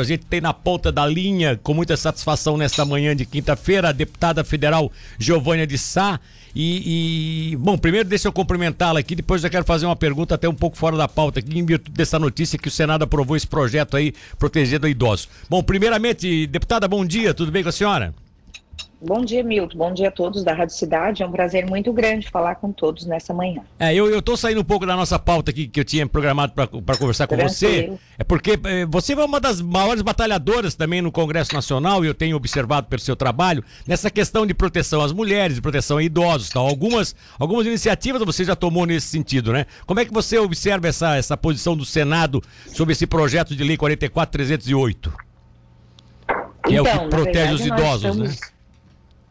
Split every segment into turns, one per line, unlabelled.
A gente tem na ponta da linha, com muita satisfação nesta manhã de quinta-feira, a deputada federal Giovânia de Sá. E, e, bom, primeiro deixa eu cumprimentá-la aqui, depois eu quero fazer uma pergunta até um pouco fora da pauta aqui, em virtude dessa notícia que o Senado aprovou esse projeto aí, protegendo idosos. Bom, primeiramente, deputada, bom dia, tudo bem com a senhora?
Bom dia, Milton. Bom dia a todos da Rádio Cidade. É um prazer muito grande falar com todos nessa manhã.
É, eu, eu tô saindo um pouco da nossa pauta aqui que eu tinha programado para conversar com Tranquilo. você. É porque é, você é uma das maiores batalhadoras também no Congresso Nacional e eu tenho observado pelo seu trabalho nessa questão de proteção às mulheres, de proteção a idosos, tal. Algumas, algumas iniciativas você já tomou nesse sentido, né? Como é que você observa essa, essa posição do Senado sobre esse projeto de lei 44308? Que então, é o que então, protege verdade, os idosos, né? estamos... né?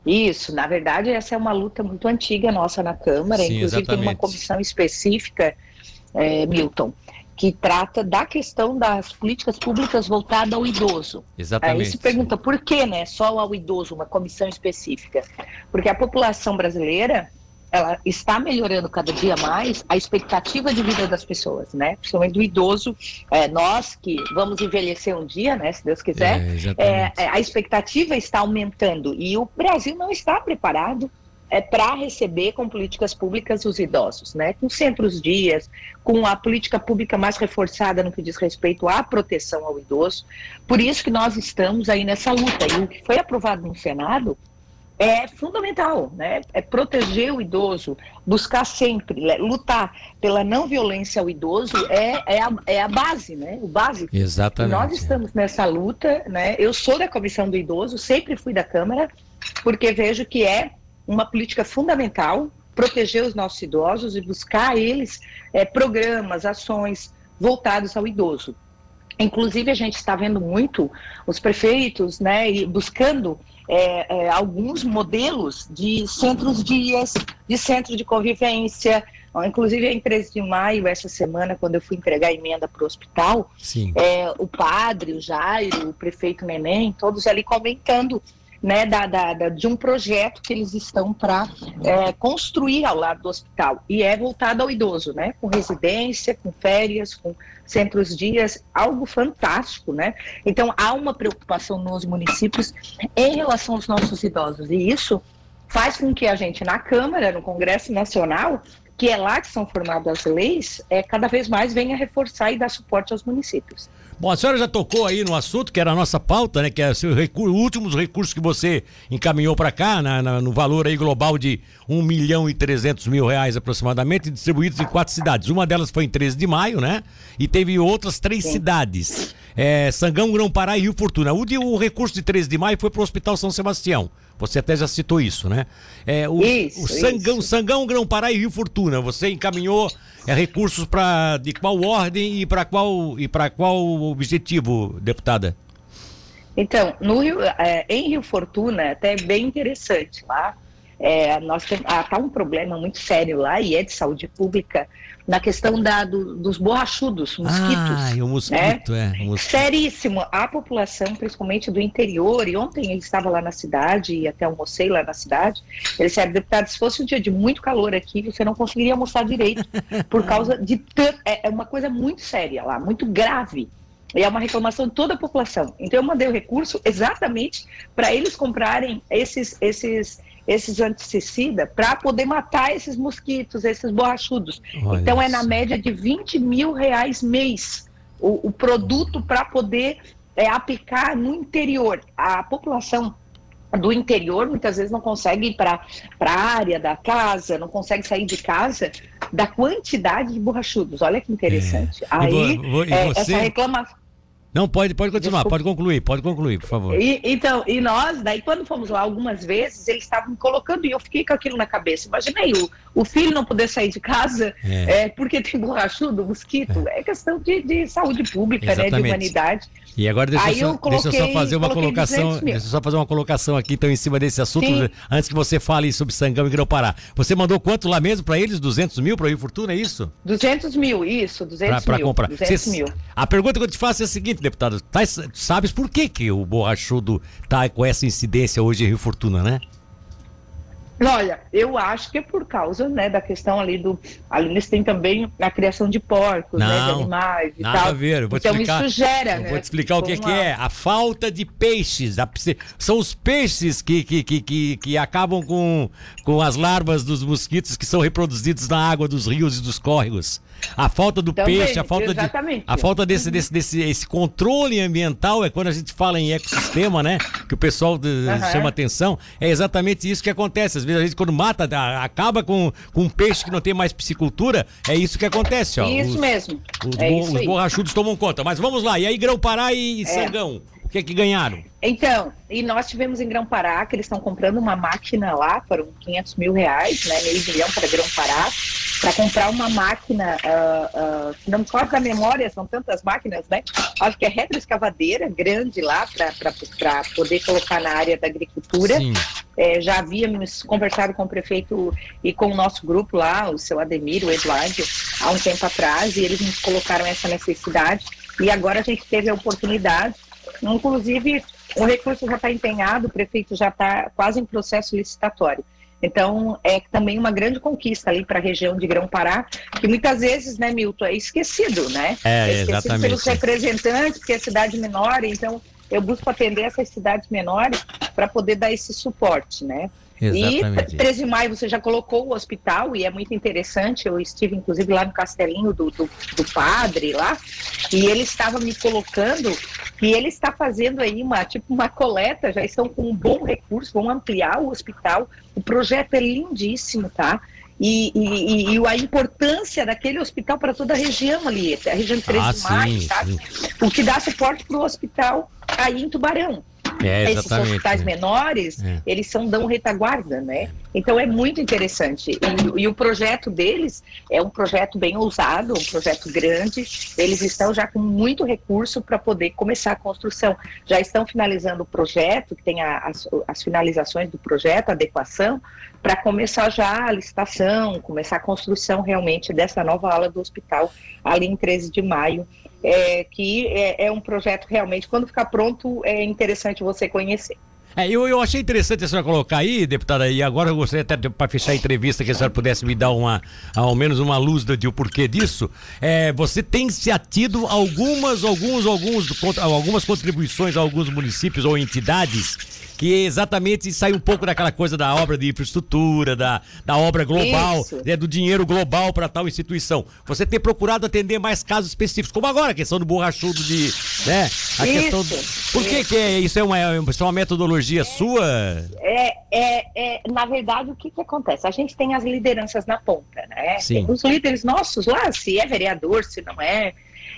Isso, na verdade, essa é uma luta muito antiga nossa na Câmara, Sim, inclusive exatamente. tem uma comissão específica, é, Milton, que trata da questão das políticas públicas voltadas ao idoso.
Exatamente.
Aí se pergunta por que, né, só ao idoso, uma comissão específica? Porque a população brasileira, ela está melhorando cada dia mais a expectativa de vida das pessoas, né? Principalmente do idoso, é, nós que vamos envelhecer um dia, né? Se Deus quiser, é, é, é a expectativa está aumentando e o Brasil não está preparado é, para receber com políticas públicas os idosos, né? Com centros dias, com a política pública mais reforçada no que diz respeito à proteção ao idoso. Por isso que nós estamos aí nessa luta. E o que foi aprovado no Senado é fundamental, né? É proteger o idoso, buscar sempre, né? lutar pela não violência ao idoso é, é, a, é a base, né? O básico.
Exatamente.
E nós estamos nessa luta, né? Eu sou da Comissão do Idoso, sempre fui da Câmara, porque vejo que é uma política fundamental proteger os nossos idosos e buscar eles é, programas, ações voltados ao idoso. Inclusive, a gente está vendo muito os prefeitos né, buscando é, é, alguns modelos de centros dias, de centro de convivência. Inclusive, em 13 de maio, essa semana, quando eu fui entregar a emenda para o hospital, é, o padre, o Jairo, o prefeito Neném, todos ali comentando né, da, da, da, de um projeto que eles estão para é, construir ao lado do hospital. E é voltado ao idoso, né, com residência, com férias, com centros dias, algo fantástico, né? Então há uma preocupação nos municípios em relação aos nossos idosos. E isso faz com que a gente, na Câmara, no Congresso Nacional, que é lá que são formadas as leis, é, cada vez mais venha reforçar e dar suporte aos municípios.
Bom, a senhora já tocou aí no assunto, que era a nossa pauta, né? Que é o recurso, últimos recursos que você encaminhou para cá, na, na, no valor aí global de 1 milhão e 300 mil reais aproximadamente, distribuídos em quatro cidades. Uma delas foi em 13 de maio, né? E teve outras três Sim. cidades: é, Sangão, Grão-Pará e Rio Fortuna. O, de, o recurso de 13 de maio foi para o Hospital São Sebastião. Você até já citou isso, né? É, o, isso, o Sangão, isso. Sangão, Grão-Pará e Rio Fortuna. Você encaminhou é, recursos para de qual ordem e para qual e para qual objetivo, deputada?
Então, no Rio, é, em Rio Fortuna, até é bem interessante lá. É, nós temos ah, tá um problema muito sério lá e é de saúde pública na questão da, do, dos borrachudos, mosquitos. Ah,
o mosquito, né? é. O mosquito.
Seríssimo. A população, principalmente do interior, e ontem ele estava lá na cidade, e até almocei lá na cidade, ele disse, deputado, se fosse um dia de muito calor aqui, você não conseguiria almoçar direito, por causa de. É, é uma coisa muito séria lá, muito grave. E é uma reclamação de toda a população. Então eu mandei o recurso exatamente para eles comprarem esses, esses esses antissecida para poder matar esses mosquitos, esses borrachudos. Olha então é na média de 20 mil reais mês o, o produto para poder é, aplicar no interior. A população do interior muitas vezes não consegue ir para a área da casa, não consegue sair de casa da quantidade de borrachudos. Olha que interessante. É. Aí, e, e é, essa reclamação
não, pode, pode continuar, Desculpa. pode concluir, pode concluir, por favor.
E, então, e nós, daí quando fomos lá algumas vezes, eles estavam me colocando e eu fiquei com aquilo na cabeça. Imaginei o, o filho não poder sair de casa é. É, porque tem borrachudo, mosquito. É, é questão de, de, saúde pública, né, de humanidade.
E agora deixa, Aí eu, coloquei, deixa eu só fazer uma colocação, deixa eu só fazer uma colocação aqui então em cima desse assunto, Sim. antes que você fale sobre Sangão e Grão-Pará. Você mandou quanto lá mesmo para eles? 200 mil para o Rio Fortuna, é isso?
200 mil, isso, 200
pra,
pra
mil. comprar.
200
Cês,
mil.
A pergunta que eu te faço é a seguinte, deputado, tá, sabes por que, que o borrachudo tá com essa incidência hoje em Rio Fortuna, né?
Olha, eu acho que é por causa né, da questão ali do. Ali eles têm também a criação de porcos,
não,
né, de animais e
nada
tal.
a ver. Eu vou
então
explicar,
isso gera, né?
Vou te explicar o que, que é. A falta de peixes. A, são os peixes que, que, que, que, que acabam com, com as larvas dos mosquitos que são reproduzidos na água dos rios e dos córregos. A falta do
Também,
peixe, a falta
exatamente.
de a falta desse, desse, desse esse controle ambiental é quando a gente fala em ecossistema, né? Que o pessoal
Uhum.
chama atenção. É exatamente isso que acontece. Às vezes a gente quando mata, a- acaba com, com um peixe que não tem mais piscicultura, é isso que acontece, ó.
Isso
Os-
mesmo.
Os,
é
bo-
isso
os borrachudos tomam conta. Mas vamos lá. E aí, Grão-Pará e
É.
Sangão? O que é que ganharam?
Então, e nós tivemos em Grão-Pará que eles estão comprando uma máquina lá uns 500 mil reais, né, meio milhão para Grão-Pará, para comprar uma máquina, ah, se não me falta da memória, são tantas máquinas, né? Acho que é retroescavadeira grande lá para poder colocar na área da agricultura.
Sim.
É, já havíamos conversado com o prefeito e com o nosso grupo lá, o seu Ademir, o Eduardo, há um tempo atrás, e eles nos colocaram essa necessidade. E agora a gente teve a oportunidade, inclusive o recurso já está empenhado, o prefeito já está quase em processo licitatório. Então, é também uma grande conquista ali para a região de Grão-Pará, que muitas vezes, né, Milton, é esquecido, né?
É,
esquecido
exatamente.
pelos representantes, porque é cidade menor, então eu busco atender essas cidades menores para poder dar esse suporte, né?
Exatamente.
E 13 de maio você já colocou o hospital e é muito interessante. Eu estive, inclusive, lá no castelinho do, do, do padre lá, e ele estava me colocando que ele está fazendo aí uma tipo uma coleta, já estão com um bom recurso, vão ampliar o hospital. O projeto é lindíssimo, tá? E, e, e- e a importância daquele hospital para toda a região ali, a região de 13
Ah,
de maio, sabe?
sim.
O que dá suporte para o hospital aí em Tubarão.
É,
Esses hospitais menores,
É.
eles são dão retaguarda, né? Então é muito interessante. E, e o projeto deles é um projeto bem ousado, um projeto grande. Eles estão já com muito recurso para poder começar a construção. Já estão finalizando o projeto, que tem a- as, as finalizações do projeto, adequação, para começar já a licitação, começar a construção realmente dessa nova ala do hospital ali em 13 de maio é, que é, é um projeto realmente, quando ficar pronto, é interessante você conhecer.
É, eu, eu achei interessante a senhora colocar aí, deputada, e agora eu gostaria até para fechar a entrevista que a senhora pudesse me dar uma, ao menos uma luz do, de o porquê disso. É, você tem se atido algumas, alguns, alguns, algumas contribuições a alguns municípios ou entidades que exatamente sai um pouco daquela coisa da obra de infraestrutura, da, da obra global,
Isso.
né, do dinheiro global para tal instituição. Você tem procurado atender mais casos específicos, como agora a questão do borrachudo de, né, a
Isso,
questão do, Por que que é, isso é uma, é uma metodologia sua?
É, é, é, na verdade, o que, que acontece? A gente tem as lideranças na ponta, né?
Sim.
Os líderes nossos lá, se é vereador, se não é.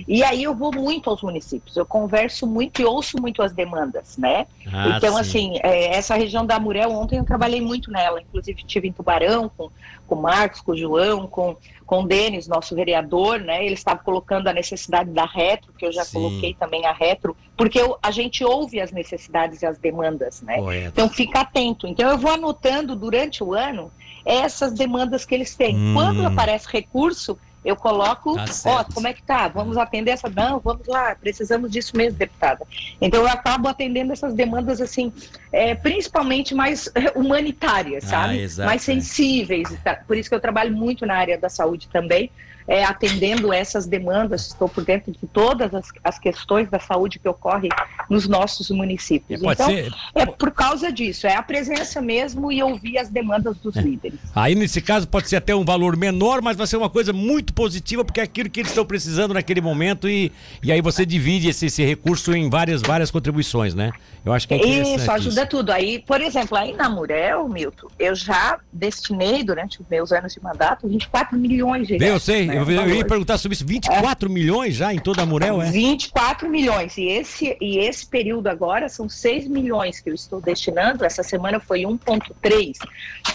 E aí eu vou muito aos municípios, eu converso muito e ouço muito as demandas, né?
Ah,
então,
sim.
assim, é, essa região da Murel, ontem eu trabalhei muito nela, inclusive estive em Tubarão com, com o Marcos, com o João, com, com o Denis, nosso vereador, né? Ele estava colocando a necessidade da retro, que eu já
Sim.
coloquei também a retro, porque eu- a gente ouve as necessidades e as demandas, né?
Correto.
Então fica atento. Então eu vou anotando durante o ano essas demandas que eles têm.
Hum.
Quando aparece recurso, eu coloco,
Tá
ó, como é que tá? Vamos atender essa não, vamos lá, precisamos disso mesmo, deputada. Então eu acabo atendendo essas demandas assim, é, principalmente mais eh, humanitárias,
Ah,
sabe?
exato,
mais
é.
sensíveis. tal. Por isso que eu trabalho muito na área da saúde também. É, atendendo essas demandas, estou por dentro de todas as, as questões da saúde que ocorrem nos nossos municípios.
É,
então,
ser-
é por causa disso, é a presença mesmo e ouvir as demandas dos líderes.
Aí, nesse caso, pode ser até um valor menor, mas vai ser uma coisa muito positiva, porque é aquilo que eles estão precisando naquele momento e, e aí você divide esse, esse recurso em várias, várias contribuições, né? Eu acho que é
Isso, ajuda tudo. Aí, por exemplo, aí na Murel, Milton, eu já destinei durante os meus anos de mandato 24 milhões de reais.
eu sei,
né,
eu, eu ia perguntar sobre isso. 24 milhões já em toda a Murel, é?
24 milhões. E esse, e esse período agora são 6 milhões que eu estou destinando. Essa semana foi 1,3,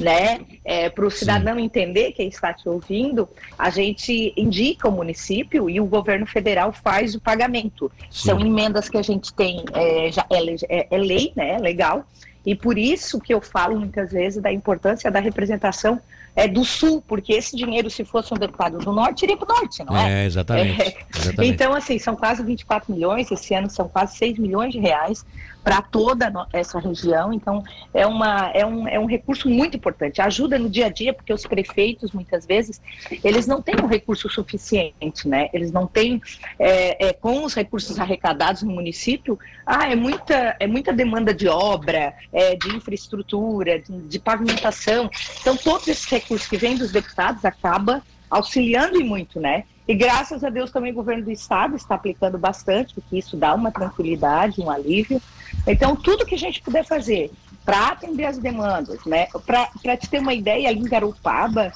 né? Para o cidadão entender, quem está te ouvindo, a gente indica o município e o governo federal faz o pagamento.
Sim.
São emendas que a gente tem, é, já, é, é- é lei, né? Legal. E por isso que eu falo muitas vezes da importância da representação é, do Sul, porque esse dinheiro, se fosse um deputado do Norte, iria para o Norte, não é?
É, exatamente,
É,
exatamente.
Então, assim, são quase 24 milhões, esse ano são quase 6 milhões de reais para toda essa região. Então, é, uma, é, um, é um recurso muito importante. Ajuda no dia a dia, porque os prefeitos, muitas vezes, eles não têm um recurso suficiente, né? Eles não têm, é, é, com os recursos arrecadados no município, ah, é muita, é muita demanda de obra, é, de infraestrutura, de, de pavimentação. Então, todos esses recursos que vêm dos deputados acaba auxiliando e muito, né? E graças a Deus também o governo do estado está aplicando bastante, porque isso dá uma tranquilidade, um alívio. Então, tudo que a gente puder fazer para atender as demandas, né? Para te ter uma ideia, ali em Garopaba,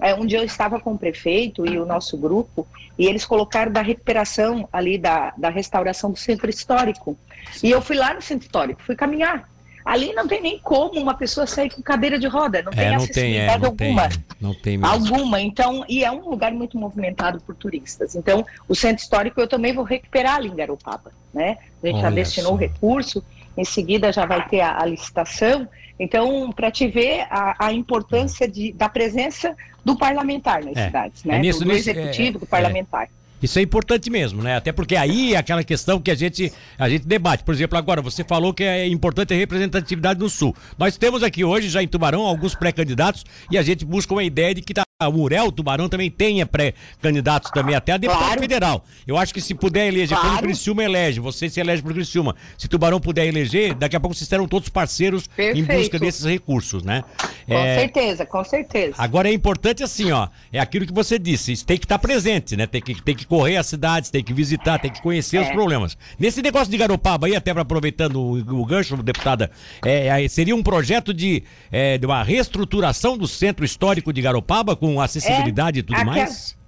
é, dia eu estava com o prefeito e o nosso grupo, e eles colocaram da recuperação ali da, da restauração do centro histórico. E eu fui lá no centro histórico, fui caminhar. Ali não tem nem como uma pessoa sair com cadeira de roda, não tem
É, não tem, é,
acessibilidade
não tem,
alguma.
não tem mesmo.
Alguma, então, e é um lugar muito movimentado por turistas. Então, o centro histórico eu também vou recuperar ali em Garopaba, né? A gente já
Olha
destinou
só.
o recurso, em seguida já vai ter a, a licitação. Então, para te ver a, a importância de, da presença do parlamentar nas
É.
cidades,
É
né?
nisso-
do, do
nisso-
executivo,
é,
do
é.
parlamentar.
Isso é importante mesmo, né? Até porque aí é aquela questão que a gente, a gente debate. Por exemplo, agora você falou que é importante a representatividade no Sul. Nós temos aqui hoje, já em Tubarão, alguns pré-candidatos e a gente busca uma ideia de que tá, o Murel, Tubarão também tenha pré-candidatos também, até a deputado
Claro.
federal. Eu acho que se puder eleger, o
Claro.
Criciúma elege, você se elege pro Criciúma, se Tubarão puder eleger, daqui a pouco vocês serão todos parceiros em
Perfeito.
busca desses recursos, né?
Com
É,
certeza, com certeza.
Agora é importante assim, ó, é aquilo que você disse, tem que estar presente, né? Tem que, tem que correr as cidades, tem que visitar, tem que conhecer os
É.
problemas. Nesse negócio de Garopaba aí, até aproveitando o, o gancho, deputada, é, aí seria um projeto de, é, de uma reestruturação do centro histórico de Garopaba com acessibilidade e tudo
aquela-
mais?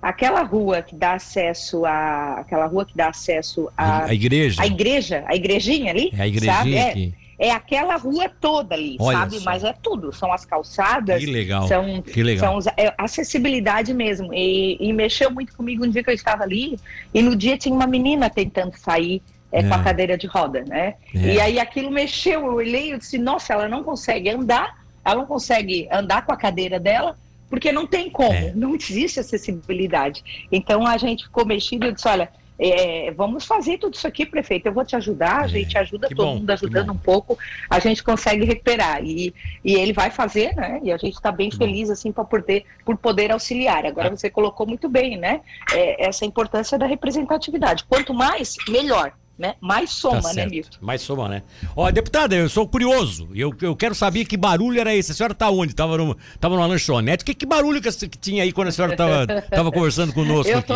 Aquela rua que dá acesso a. Aquela rua que dá acesso a.
A igreja.
A igreja, a igrejinha ali,
É a igrejinha
sabe? É. é aquela rua toda ali,
Olha
sabe?
só.
Mas é tudo, são as calçadas,
Que legal.
são,
Que legal.
são é acessibilidade mesmo. E, e mexeu muito comigo um dia que eu estava ali, e no dia tinha uma menina tentando sair é, com
É.
a cadeira de roda, né?
É.
E aí aquilo mexeu, eu olhei e disse, nossa, ela não consegue andar, ela não consegue andar com a cadeira dela, porque não tem como,
É.
não existe acessibilidade. Então a gente ficou mexido e disse, olha, é, vamos fazer tudo isso aqui, prefeito, eu vou te ajudar, a gente ajuda
É.
todo
bom,
mundo ajudando
bom.
um pouco, a gente consegue recuperar. E, e ele vai fazer, né? E a gente está bem
Que bom.
feliz assim para poder, por poder auxiliar. Agora
Ah.
você colocou muito bem, né? É, essa importância da representatividade. Quanto mais, melhor. Né? Mais soma,
Tá
né. Milton?
Mais soma, né? Ó, deputada, eu sou curioso. Eu, eu quero saber que barulho era esse. A senhora tá onde? Tava, numa, tava numa lanchonete. Que, que barulho que, que tinha aí quando a senhora tava, tava conversando conosco
Eu
aqui?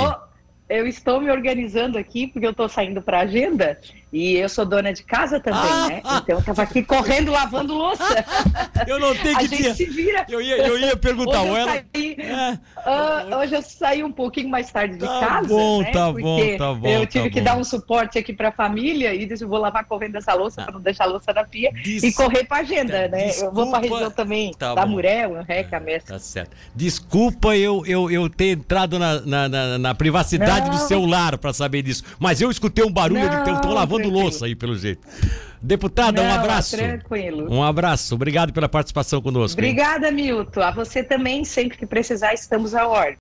Eu estou me organizando aqui porque eu estou saindo para agenda e eu sou dona de casa também,
Ah!
né? Então eu tava aqui correndo lavando louça.
Eu não tenho
A
que
gente se vira.
Eu ia, eu ia perguntar,
Hoje
ela.
saí,
É,
ah, hoje eu saí um pouquinho mais tarde de
Tá
casa.
bom,
né?
tá bom, tá bom,
Eu
tá
tive que
bom.
dar um suporte aqui para a família e disse, eu vou lavar correndo essa louça para não deixar a louça na pia
Des-
e correr para agenda, né? eu vou para a
Desculpa.
região também
Tá
da. Murel, Reca, Mestre.
Tá certo. Desculpa eu, eu, eu ter entrado na, na, na- na privacidade do
Não.
seu lar pra saber disso. Mas eu escutei um barulho, eu digo, eu tô
Não,
lavando
tranquilo.
louça aí, pelo jeito. Deputada, um
Não,
abraço.
Tranquilo.
Um abraço. Obrigado pela participação conosco. hein?
Obrigada, Milton. A você também, sempre que precisar, estamos à ordem.